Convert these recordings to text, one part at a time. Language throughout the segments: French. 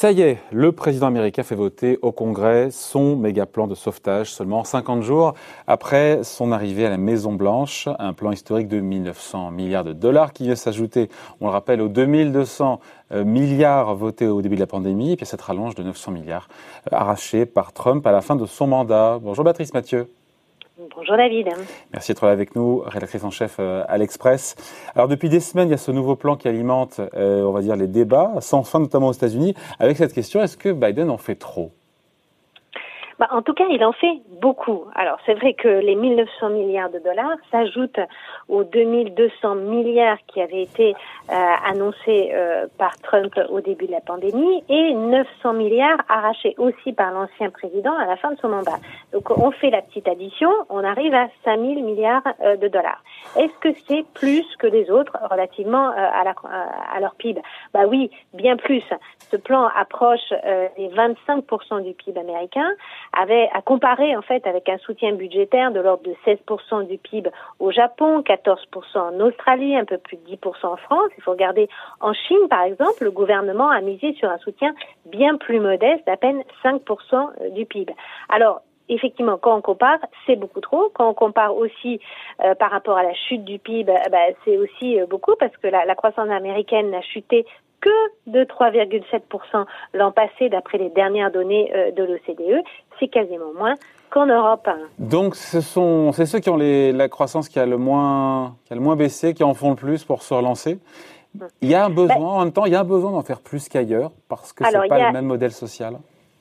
Ça y est, le président américain fait voter au Congrès son méga plan de sauvetage seulement 50 jours après son arrivée à la Maison Blanche, un plan historique de 1900 milliards de dollars qui vient s'ajouter, on le rappelle, aux 2200 euh, milliards votés au début de la pandémie, et puis cette rallonge de 900 milliards euh, arrachés par Trump à la fin de son mandat. Bonjour Patrice Mathieu. Bonjour David. Merci d'être là avec nous, rédactrice en chef euh, à l'Express. Alors depuis des semaines, il y a ce nouveau plan qui alimente, euh, on va dire, les débats, sans fin notamment aux États-Unis, avec cette question est-ce que Biden en fait trop? Bah, en tout cas, il en fait beaucoup. Alors, c'est vrai que les 1900 milliards de dollars s'ajoutent aux 2200 milliards qui avaient été euh, annoncés euh, par Trump au début de la pandémie et 900 milliards arrachés aussi par l'ancien président à la fin de son mandat. Donc, on fait la petite addition, on arrive à 5000 milliards euh, de dollars. Est-ce que c'est plus que les autres relativement à, la, à leur PIB Bah oui, bien plus. Ce plan approche les 25% du PIB américain avait à comparer en fait avec un soutien budgétaire de l'ordre de 16% du PIB au Japon, 14% en Australie, un peu plus de 10% en France. Il faut regarder en Chine par exemple, le gouvernement a misé sur un soutien bien plus modeste, d'à peine 5% euh, du PIB. Alors effectivement, quand on compare, c'est beaucoup trop. Quand on compare aussi euh, par rapport à la chute du PIB, bah, c'est aussi euh, beaucoup parce que la, la croissance américaine n'a chuté que de 3,7% l'an passé, d'après les dernières données euh, de l'OCDE. C'est quasiment moins qu'en Europe. Donc, ce sont, c'est ceux qui ont les, la croissance qui a le moins, qui a le moins baissé, qui en font le plus pour se relancer. Il y a un besoin, ben en même temps, il y a un besoin d'en faire plus qu'ailleurs, parce que c'est pas le même modèle social.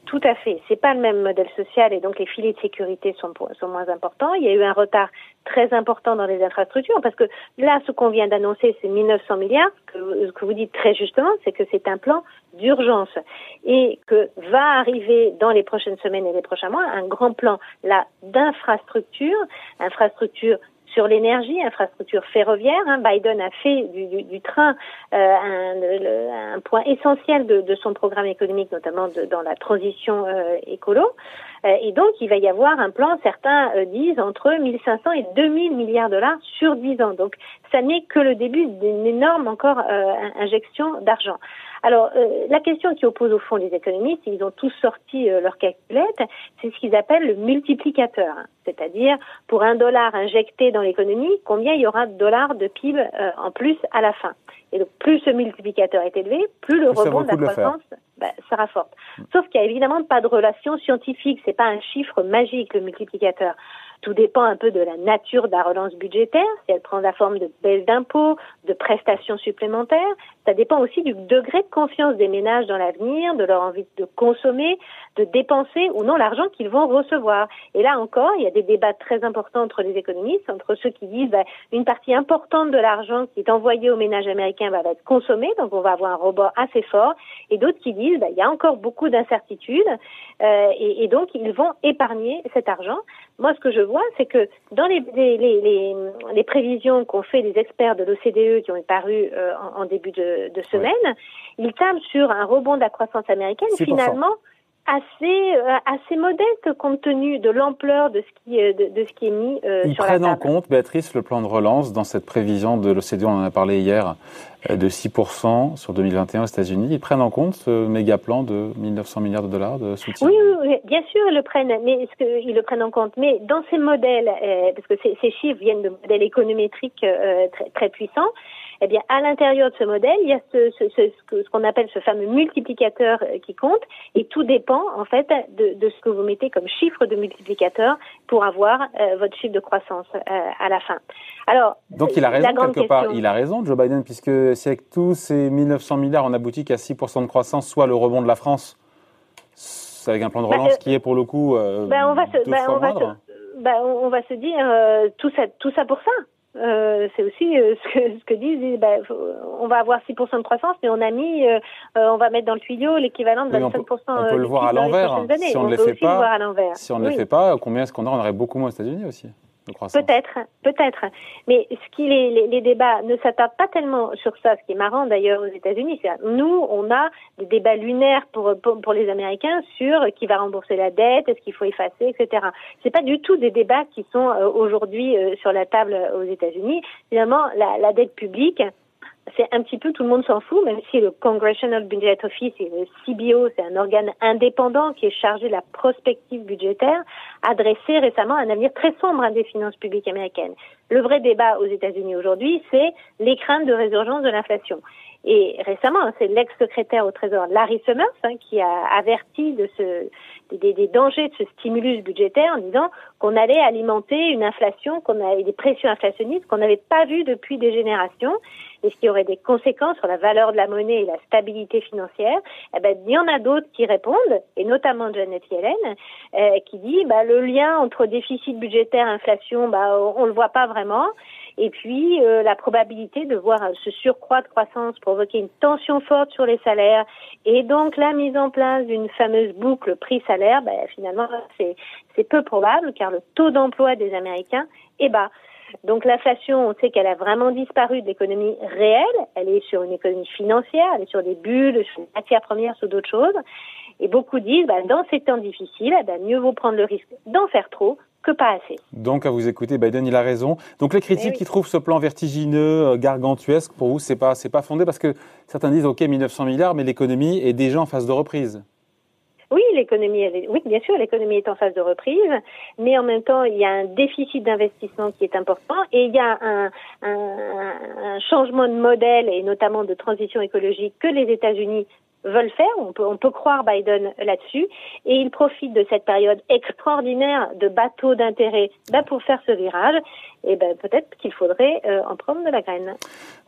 Tout à fait. C'est pas le même modèle social et donc les filets de sécurité sont, moins importants. Il y a eu un retard très important dans les infrastructures parce que là, ce qu'on vient d'annoncer, c'est 1900 milliards. Que, que vous dites très justement, c'est que c'est un plan d'urgence et que va arriver dans les prochaines semaines et les prochains mois un grand plan là d'infrastructure, infrastructure sur l'énergie, infrastructure ferroviaire. Hein, Biden a fait du, du, train euh, un, point essentiel de, son programme économique, notamment dans la transition euh, écolo. Euh, et donc, il va y avoir un plan, certains euh, disent, entre 1500 et 2000 milliards de dollars sur 10 ans. Donc, ça n'est que le début d'une énorme encore euh, injection d'argent. Alors, la question qui oppose au fond les économistes, ils ont tous sorti leur calculette, c'est ce qu'ils appellent le multiplicateur, c'est-à-dire pour un dollar injecté dans l'économie, combien il y aura de dollars de PIB en plus à la fin? Et donc, plus ce multiplicateur est élevé, plus le rebond de la croissance bah, sera forte. Sauf qu'il n'y a évidemment pas de relation scientifique. C'est pas un chiffre magique, le multiplicateur. Tout dépend un peu de la nature de la relance budgétaire, si elle prend la forme de baisse d'impôts, de prestations supplémentaires. Ça dépend aussi du degré de confiance des ménages dans l'avenir, de leur envie de consommer, de dépenser ou non l'argent qu'ils vont recevoir. Et là encore, il y a des débats très importants entre les économistes, entre ceux qui disent bah, une partie importante de l'argent qui est envoyé aux ménages américains va être consommé, donc on va avoir un rebord assez fort, et d'autres qui disent bah, il y a encore beaucoup d'incertitudes euh, et donc ils vont épargner cet argent. Moi, ce que je vois, c'est que dans les, les, les, les prévisions qu'ont fait les experts de l'OCDE qui ont paru euh, en, en, début de, de semaine, ils tablent sur un rebond de la croissance américaine. Finalement assez euh, assez modeste compte tenu de l'ampleur de ce qui de, de, ce qui est mis euh, Ils sur prennent en compte, Béatrice, le plan de relance dans cette prévision de l'OCDE, on en a parlé hier, euh, de 6% sur 2021 aux États-Unis. Ils prennent en compte ce méga plan de 1900 milliards de dollars de soutien? Oui, oui, oui bien sûr, ils le prennent, mais ce que, ils le prennent en compte? Mais dans ces modèles, euh, parce que ces, ces, chiffres viennent de modèles économétriques euh, très, très puissants, eh bien, à l'intérieur de ce modèle, il y a ce, ce, ce, ce qu'on appelle ce fameux multiplicateur euh, qui compte, et tout dépend en fait de, de, ce que vous mettez comme chiffre de multiplicateur pour avoir euh, votre chiffre de croissance euh, à la fin. Alors, donc il a raison quelque question... part. Il a raison, Joe Biden, puisque si avec tous ces 1900 milliards, on aboutit qu'à 6% de croissance, soit le rebond de la France, avec un plan de bah, relance bah, qui est pour le coup euh, bah, on va se, on va. Se, bah, on va se dire tout ça, tout ça pour ça. Euh, c'est aussi euh, ce, que, ce que disent, bah, on va avoir 6% de croissance, mais on a mis, euh, on va mettre dans le tuyau l'équivalent de 25% on peut, on peut le voir à l'envers. Si on, on ne les fait pas, si on ne oui. les fait pas, combien est-ce qu'on aurait On aurait beaucoup moins aux États-Unis aussi? Peut-être, peut-être. Mais ce qui les, les, débats ne s'attardent pas tellement sur ça. Ce qui est marrant d'ailleurs aux États-Unis, c'est nous, on a des débats lunaires pour, pour, les Américains sur qui va rembourser la dette, est-ce qu'il faut effacer, etc. C'est pas du tout des débats qui sont euh, aujourd'hui euh, sur la table aux États-Unis. Finalement, la dette publique, c'est un petit peu tout le monde s'en fout, même si le Congressional Budget Office et le CBO, c'est un organe indépendant qui est chargé de la prospective budgétaire, a dressé récemment un avenir très sombre des finances publiques américaines. Le vrai débat aux États-Unis aujourd'hui, c'est les craintes de résurgence de l'inflation. Et récemment, c'est l'ex-secrétaire au Trésor Larry Summers hein, qui a averti de ce, des, des, dangers de ce stimulus budgétaire en disant qu'on allait alimenter une inflation, qu'on avait des pressions inflationnistes qu'on n'avait pas vues depuis des générations et ce qui aurait des conséquences sur la valeur de la monnaie et la stabilité financière. Eh ben, il y en a d'autres qui répondent, et notamment Janet Yellen, euh, qui dit bah, le lien entre déficit budgétaire et inflation, bah, on le voit pas vraiment. Et puis, euh, la probabilité de voir ce surcroît de croissance provoquer une tension forte sur les salaires et donc la mise en place d'une fameuse boucle prix-salaire, ben, finalement, c'est peu probable car le taux d'emploi des Américains est bas. Donc l'inflation, on sait qu'elle a vraiment disparu de l'économie réelle. Elle est sur une économie financière, elle est sur des bulles, sur des matières premières, sur d'autres choses. Et beaucoup disent, bah, dans ces temps difficiles, bah, mieux vaut prendre le risque d'en faire trop que pas assez. Donc, à vous écouter, Biden, il a raison. Donc, les critiques eh qui trouvent ce plan vertigineux, euh, gargantuesque, pour vous, c'est pas, c'est pas fondé parce que certains disent, OK, 1900 milliards, mais l'économie est déjà en phase de reprise. L'économie, oui, bien sûr, l'économie est en phase de reprise, mais en même temps, il y a un déficit d'investissement qui est important et il y a un, changement de modèle et notamment de transition écologique que les États-Unis veulent faire. On peut, on peut croire Biden là-dessus. Et il profite de cette période extraordinaire de bateaux d'intérêt bah, pour faire ce virage. Et ben, peut-être qu'il faudrait euh, en prendre de la graine.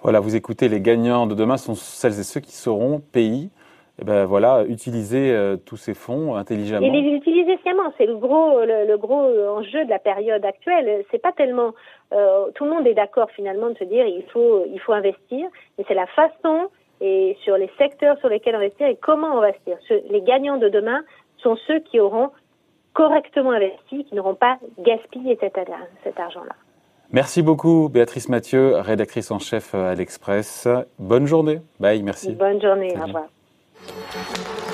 Voilà, vous écoutez, les gagnants de demain sont celles et ceux qui seront pays. Et ben voilà, utiliser euh, tous ces fonds intelligemment. Et les utiliser sciemment, c'est le gros, le, gros enjeu de la période actuelle. C'est pas tellement, euh, tout le monde est d'accord finalement de se dire il faut, il faut investir, mais c'est la façon et sur les secteurs sur lesquels investir et comment investir. Les gagnants de demain sont ceux qui auront correctement investi, qui n'auront pas gaspillé cet, cet argent-là. Merci beaucoup, Béatrice Mathieu, rédactrice en chef à l'Express. Bonne journée. Bye, merci. Bonne journée, au revoir. Thank you.